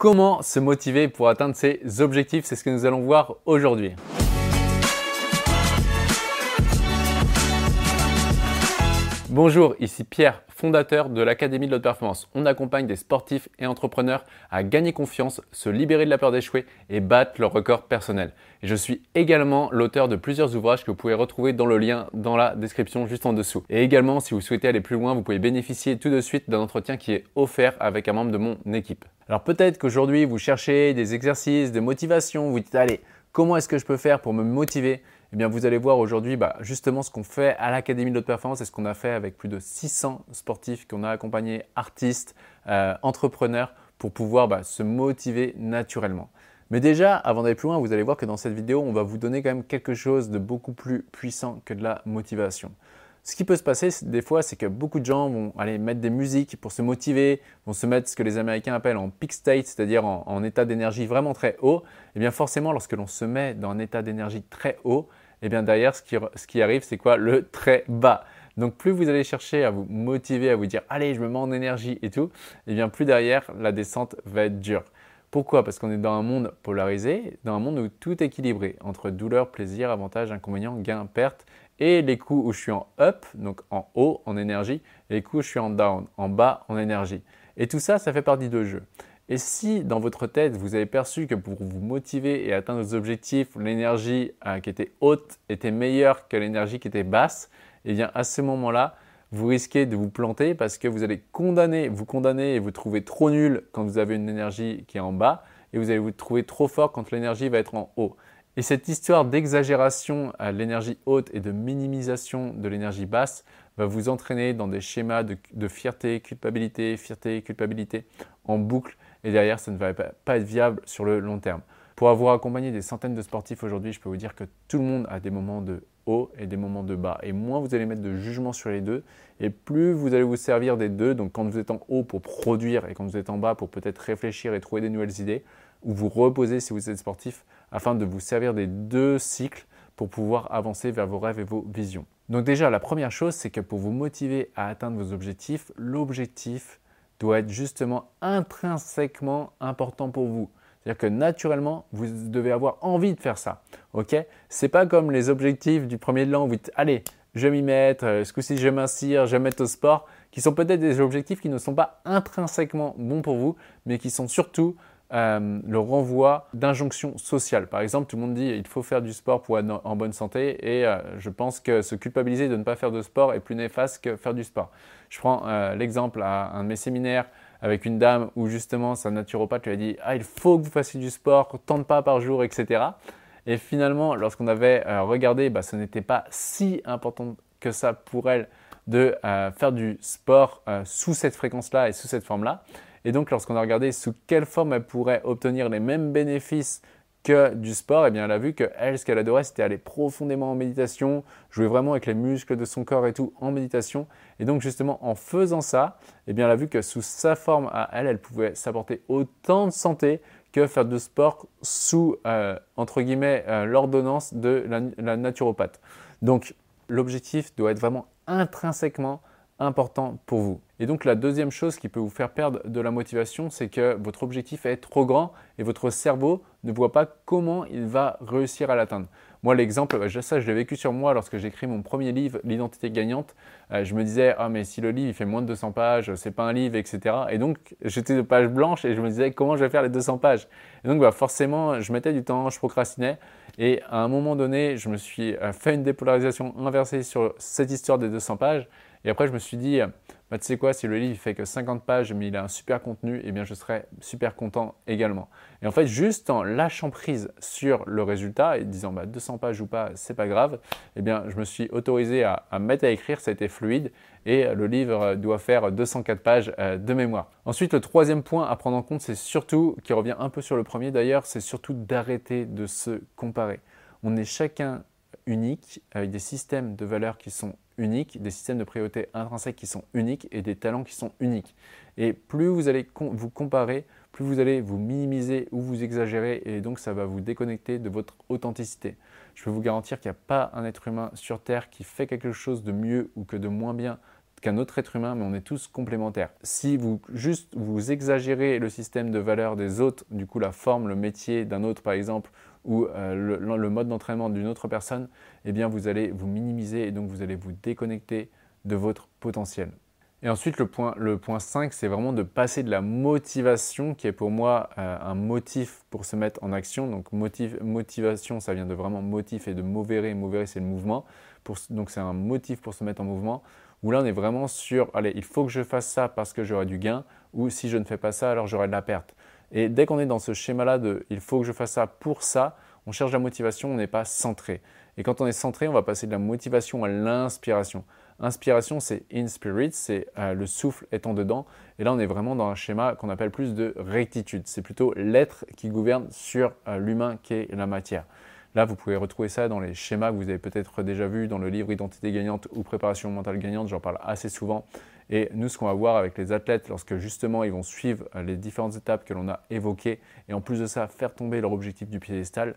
Comment se motiver pour atteindre ses objectifs C'est ce que nous allons voir aujourd'hui. Bonjour, ici Pierre, fondateur de l'Académie de l'Haute Performance. On accompagne des sportifs et entrepreneurs à gagner confiance, se libérer de la peur d'échouer et battre leur record personnel. je suis également l'auteur de plusieurs ouvrages que vous pouvez retrouver dans le lien dans la description juste en dessous. Et également, si vous souhaitez aller plus loin, vous pouvez bénéficier tout de suite d'un entretien qui est offert avec un membre de mon équipe. Alors peut-être qu'aujourd'hui, vous cherchez des exercices, de motivation, vous dites allez, comment est-ce que je peux faire pour me motiver eh bien, vous allez voir aujourd'hui bah, justement ce qu'on fait à l'Académie de l'Haute Performance et ce qu'on a fait avec plus de 600 sportifs qu'on a accompagnés, artistes, euh, entrepreneurs, pour pouvoir bah, se motiver naturellement. Mais déjà, avant d'aller plus loin, vous allez voir que dans cette vidéo, on va vous donner quand même quelque chose de beaucoup plus puissant que de la motivation. Ce qui peut se passer des fois, c'est que beaucoup de gens vont aller mettre des musiques pour se motiver, vont se mettre ce que les Américains appellent en peak state, c'est-à-dire en, état d'énergie vraiment très haut. Et bien forcément, lorsque l'on se met dans un état d'énergie très haut, et bien derrière, ce qui, ce qui arrive, c'est quoi? Le très bas. Donc plus vous allez chercher à vous motiver, à vous dire allez, je me mets en énergie et tout, et bien plus derrière, la descente va être dure. Pourquoi? Parce qu'on est dans un monde polarisé, dans un monde où tout est équilibré entre douleur, plaisir, avantage, inconvénient, gain, perte, et les coups où je suis en up, donc en haut en énergie, et les coups où je suis en down, en bas en énergie. Et tout ça, ça fait partie de jeu. Et si dans votre tête, vous avez perçu que pour vous motiver et atteindre vos objectifs, l'énergie euh, qui était haute était meilleure que l'énergie qui était basse, eh bien à ce moment-là, vous risquez de vous planter parce que vous allez condamner, vous condamner et vous trouver trop nul quand vous avez une énergie qui est en bas et vous allez vous trouver trop fort quand l'énergie va être en haut. Et cette histoire d'exagération à l'énergie haute et de minimisation de l'énergie basse va vous entraîner dans des schémas de, fierté, culpabilité, fierté, culpabilité en boucle et derrière, ça ne va pas être viable sur le long terme. Pour avoir accompagné des centaines de sportifs aujourd'hui, je peux vous dire que tout le monde a des moments de haut et des moments de bas. Et moins vous allez mettre de jugement sur les deux, et plus vous allez vous servir des deux. Donc quand vous êtes en haut pour produire et quand vous êtes en bas pour peut-être réfléchir et trouver des nouvelles idées, ou vous reposer si vous êtes sportif, afin de vous servir des deux cycles pour pouvoir avancer vers vos rêves et vos visions. Donc déjà, la première chose, c'est que pour vous motiver à atteindre vos objectifs, l'objectif doit être justement intrinsèquement important pour vous. C'est-à-dire que naturellement, vous devez avoir envie de faire ça. Ok? C'est pas comme les objectifs du premier de l'an où vous dites allez, je vais m'y mettre, euh, ce coup-ci je vais je vais mettre au sport, qui sont peut-être des objectifs qui ne sont pas intrinsèquement bons pour vous, mais qui sont surtout euh, le renvoi d'injonctions sociales. Par exemple, tout le monde dit il faut faire du sport pour être en bonne santé et euh, je pense que se culpabiliser de ne pas faire de sport est plus néfaste que faire du sport. Je prends euh, l'exemple à un de mes séminaires avec une dame où justement sa naturopathe lui a dit ah il faut que vous fassiez du sport tant de pas par jour, etc. Et finalement, lorsqu'on avait regardé, bah, ce n'était pas si important que ça pour elle de faire du sport sous cette fréquence-là et sous cette forme-là. Et donc, lorsqu'on a regardé sous quelle forme elle pourrait obtenir les mêmes bénéfices que du sport, eh bien, elle a vu que elle, ce qu'elle adorait, c'était aller profondément en méditation, jouer vraiment avec les muscles de son corps et tout en méditation. Et donc, justement, en faisant ça, eh bien, elle a vu que sous sa forme à elle, elle pouvait s'apporter autant de santé que faire du sport sous, euh, entre guillemets, euh, l'ordonnance de la naturopathe. Donc, l'objectif doit être vraiment intrinsèquement important pour vous. Et donc la deuxième chose qui peut vous faire perdre de la motivation, c'est que votre objectif est trop grand et votre cerveau ne voit pas comment il va réussir à l'atteindre. Moi, l'exemple, bah, ça, je l'ai vécu sur moi lorsque j'ai écrit mon premier livre, L'identité gagnante. Euh, je me disais, ah, mais si le livre il fait moins de 200 pages, c'est pas un livre, etc. Et donc, j'étais de page blanche et je me disais, comment je vais faire les 200 pages? Et donc, bah, forcément, je mettais du temps, je procrastinais. Et à un moment donné, je me suis euh, fait une dépolarisation inversée sur cette histoire des 200 pages. Et après, je me suis dit, bah, tu sais quoi, si le livre fait que 50 pages, mais il a un super contenu, eh bien, je serais super content également. Et en fait, juste en lâchant prise sur le résultat et disant bah, 200 pages ou pas, c'est pas grave, eh bien, je me suis autorisé à, à mettre à écrire, ça a été fluide et le livre doit faire 204 pages euh, de mémoire. Ensuite, le troisième point à prendre en compte, c'est surtout, qui revient un peu sur le premier d'ailleurs, c'est surtout d'arrêter de se comparer. On est chacun unique, avec des systèmes de valeurs qui sont uniques, des systèmes de priorité intrinsèques qui sont uniques et des talents qui sont uniques. Et plus vous allez vous comparer, plus vous allez vous minimiser ou vous exagérer et donc ça va vous déconnecter de votre authenticité. Je peux vous garantir qu'il n'y a pas un être humain sur Terre qui fait quelque chose de mieux ou que de moins bien qu'un autre être humain, mais on est tous complémentaires. Si vous juste vous exagérez le système de valeur des autres, du coup la forme, le métier d'un autre par exemple, ou euh, le, mode d'entraînement d'une autre personne, eh bien vous allez vous minimiser et donc vous allez vous déconnecter de votre potentiel. Et ensuite, le point, le point 5, c'est vraiment de passer de la motivation, qui est pour moi euh, un motif pour se mettre en action. Donc motivation, ça vient de vraiment motif et de movere. Movere, c'est le mouvement. donc c'est un motif pour se mettre en mouvement. Où là, on est vraiment sur, allez, il faut que je fasse ça parce que j'aurai du gain, ou si je ne fais pas ça, alors j'aurai de la perte. Et dès qu'on est dans ce schéma-là de il faut que je fasse ça pour ça, on cherche la motivation, on n'est pas centré. Et quand on est centré, on va passer de la motivation à l'inspiration. Inspiration, c'est in spirit, c'est euh, le souffle étant dedans. Et là, on est vraiment dans un schéma qu'on appelle plus de rectitude. C'est plutôt l'être qui gouverne sur euh, l'humain qui est la matière. Là, vous pouvez retrouver ça dans les schémas que vous avez peut-être déjà vus dans le livre Identité gagnante ou Préparation mentale gagnante. J'en parle assez souvent. Et nous, ce qu'on va voir avec les athlètes, lorsque justement ils vont suivre euh, les différentes étapes que l'on a évoquées, et en plus de ça, faire tomber leur objectif du piédestal,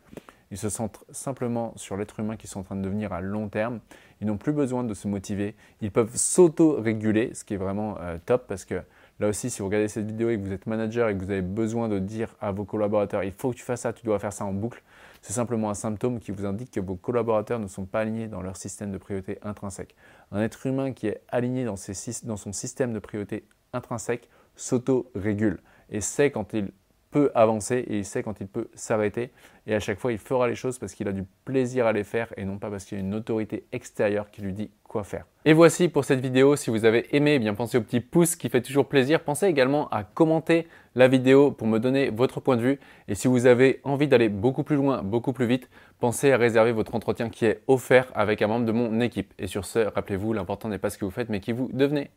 ils se centrent simplement sur l'être humain qui sont en train de devenir à long terme. Ils n'ont plus besoin de se motiver. Ils peuvent s'auto-réguler, ce qui est vraiment euh, top parce que là aussi, si vous regardez cette vidéo et que vous êtes manager et que vous avez besoin de dire à vos collaborateurs, il faut que tu fasses ça, tu dois faire ça en boucle, c'est simplement un symptôme qui vous indique que vos collaborateurs ne sont pas alignés dans leur système de priorité intrinsèque. Un être humain qui est aligné dans, son système de priorité intrinsèque s'auto-régule et sait quand il peut avancer et il sait quand il peut s'arrêter. Et à chaque fois, il fera les choses parce qu'il a du plaisir à les faire et non pas parce qu'il y a une autorité extérieure qui lui dit faire. Et voici pour cette vidéo. Si vous avez aimé, eh bien pensez au petit pouce qui fait toujours plaisir. Pensez également à commenter la vidéo pour me donner votre point de vue. Et si vous avez envie d'aller beaucoup plus loin, beaucoup plus vite, pensez à réserver votre entretien qui est offert avec un membre de mon équipe. Et sur ce, rappelez-vous, l'important n'est pas ce que vous faites, mais qui vous devenez.